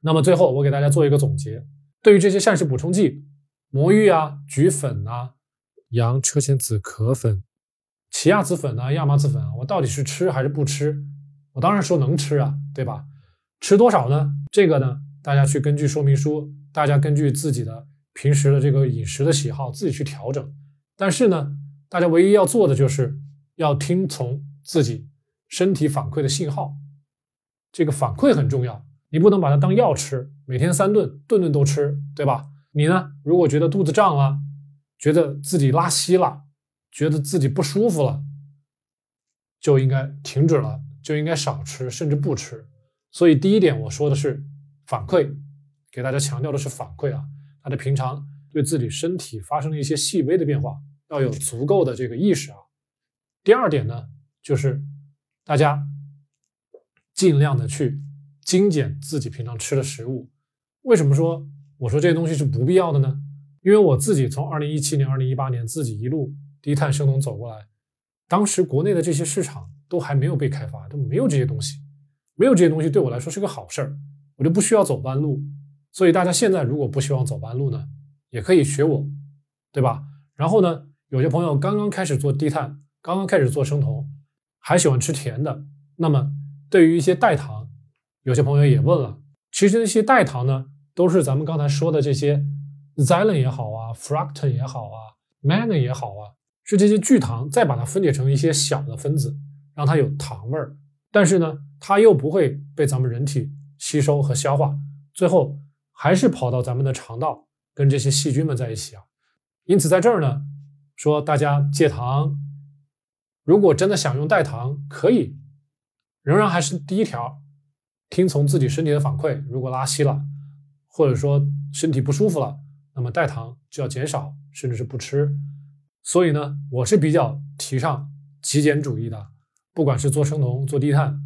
那么最后我给大家做一个总结，对于这些膳食补充剂，魔芋啊、菊粉啊、洋车前子壳粉、奇亚籽粉啊、亚麻籽粉啊，我到底是吃还是不吃？我当然说能吃啊，对吧？吃多少呢？这个呢，大家去根据说明书，大家根据自己的平时的这个饮食的喜好自己去调整。但是呢，大家唯一要做的就是要听从自己身体反馈的信号，这个反馈很重要，你不能把它当药吃，每天三顿，顿顿都吃，对吧？你呢，如果觉得肚子胀了，觉得自己拉稀了，觉得自己不舒服了，就应该停止了，就应该少吃，甚至不吃。所以第一点我说的是反馈，给大家强调的是反馈啊，大家平常对自己身体发生的一些细微的变化要有足够的这个意识啊。第二点呢，就是大家尽量的去精简自己平常吃的食物。为什么说我说这些东西是不必要的呢？因为我自己从二零一七年、二零一八年自己一路低碳生酮走过来，当时国内的这些市场都还没有被开发，都没有这些东西。没有这些东西对我来说是个好事儿，我就不需要走弯路。所以大家现在如果不希望走弯路呢，也可以学我，对吧？然后呢，有些朋友刚刚开始做低碳，刚刚开始做生酮，还喜欢吃甜的，那么对于一些代糖，有些朋友也问了，其实那些代糖呢，都是咱们刚才说的这些 xylin 也好啊，fructan 也好啊 manna 也好啊，是这些聚糖再把它分解成一些小的分子，让它有糖味儿，但是呢。它又不会被咱们人体吸收和消化，最后还是跑到咱们的肠道，跟这些细菌们在一起啊。因此，在这儿呢，说大家戒糖，如果真的想用代糖，可以，仍然还是第一条，听从自己身体的反馈。如果拉稀了，或者说身体不舒服了，那么代糖就要减少，甚至是不吃。所以呢，我是比较提倡极简主义的，不管是做生酮、做低碳。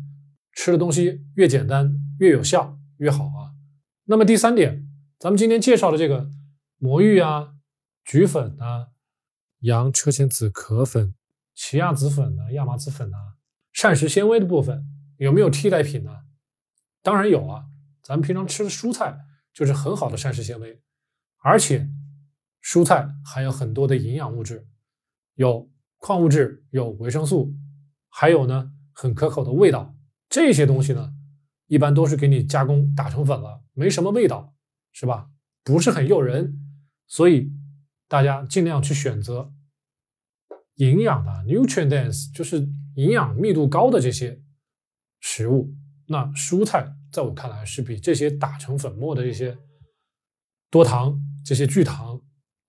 吃的东西越简单越有效越好啊。那么第三点，咱们今天介绍的这个魔芋啊、菊粉啊、洋车前子壳粉、奇亚籽粉啊、亚麻籽粉啊，膳食纤维的部分有没有替代品呢？当然有啊，咱们平常吃的蔬菜就是很好的膳食纤维，而且蔬菜含有很多的营养物质，有矿物质，有维生素，还有呢很可口的味道。这些东西呢，一般都是给你加工打成粉了，没什么味道，是吧？不是很诱人，所以大家尽量去选择营养的 nutrient dense，就是营养密度高的这些食物。那蔬菜在我看来是比这些打成粉末的这些多糖、这些聚糖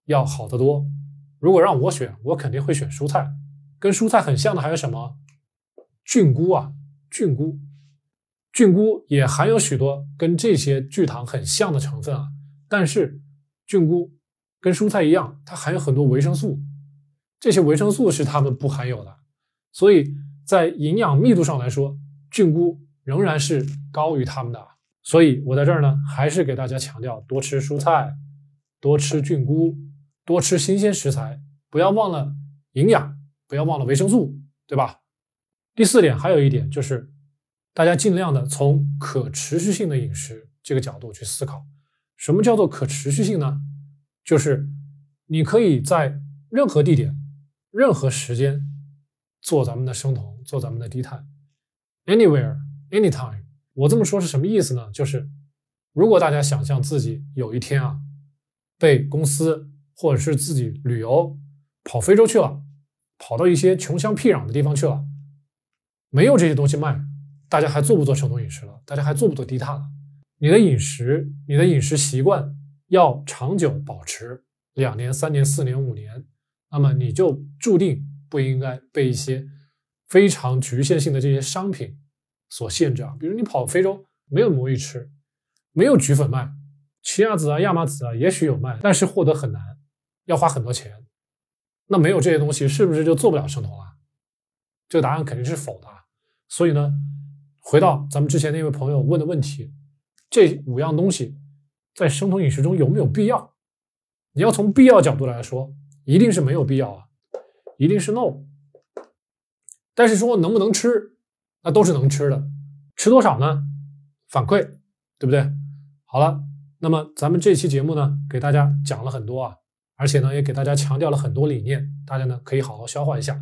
要好得多。如果让我选，我肯定会选蔬菜。跟蔬菜很像的还有什么？菌菇啊。菌菇，菌菇也含有许多跟这些聚糖很像的成分啊，但是菌菇跟蔬菜一样，它含有很多维生素，这些维生素是它们不含有的，所以在营养密度上来说，菌菇仍然是高于他们的。所以我在这儿呢，还是给大家强调，多吃蔬菜，多吃菌菇，多吃新鲜食材，不要忘了营养，不要忘了维生素，对吧？第四点，还有一点就是，大家尽量的从可持续性的饮食这个角度去思考。什么叫做可持续性呢？就是你可以在任何地点、任何时间做咱们的生酮，做咱们的低碳，anywhere, anytime。我这么说是什么意思呢？就是如果大家想象自己有一天啊，被公司或者是自己旅游跑非洲去了，跑到一些穷乡僻壤的地方去了。没有这些东西卖，大家还做不做生酮饮食了？大家还做不做低碳了？你的饮食，你的饮食习惯要长久保持两年、三年、四年、五年，那么你就注定不应该被一些非常局限性的这些商品所限制啊。比如你跑非洲，没有魔芋吃，没有菊粉卖，奇亚籽啊、亚麻籽啊，也许有卖，但是获得很难，要花很多钱。那没有这些东西，是不是就做不了生酮了？这个答案肯定是否的。所以呢，回到咱们之前那位朋友问的问题，这五样东西在生酮饮食中有没有必要？你要从必要角度来说，一定是没有必要啊，一定是 no。但是说能不能吃，那都是能吃的，吃多少呢？反馈，对不对？好了，那么咱们这期节目呢，给大家讲了很多啊，而且呢，也给大家强调了很多理念，大家呢可以好好消化一下。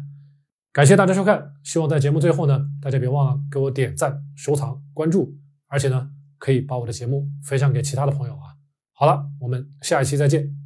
感谢大家收看，希望在节目最后呢，大家别忘了给我点赞、收藏、关注，而且呢，可以把我的节目分享给其他的朋友啊。好了，我们下一期再见。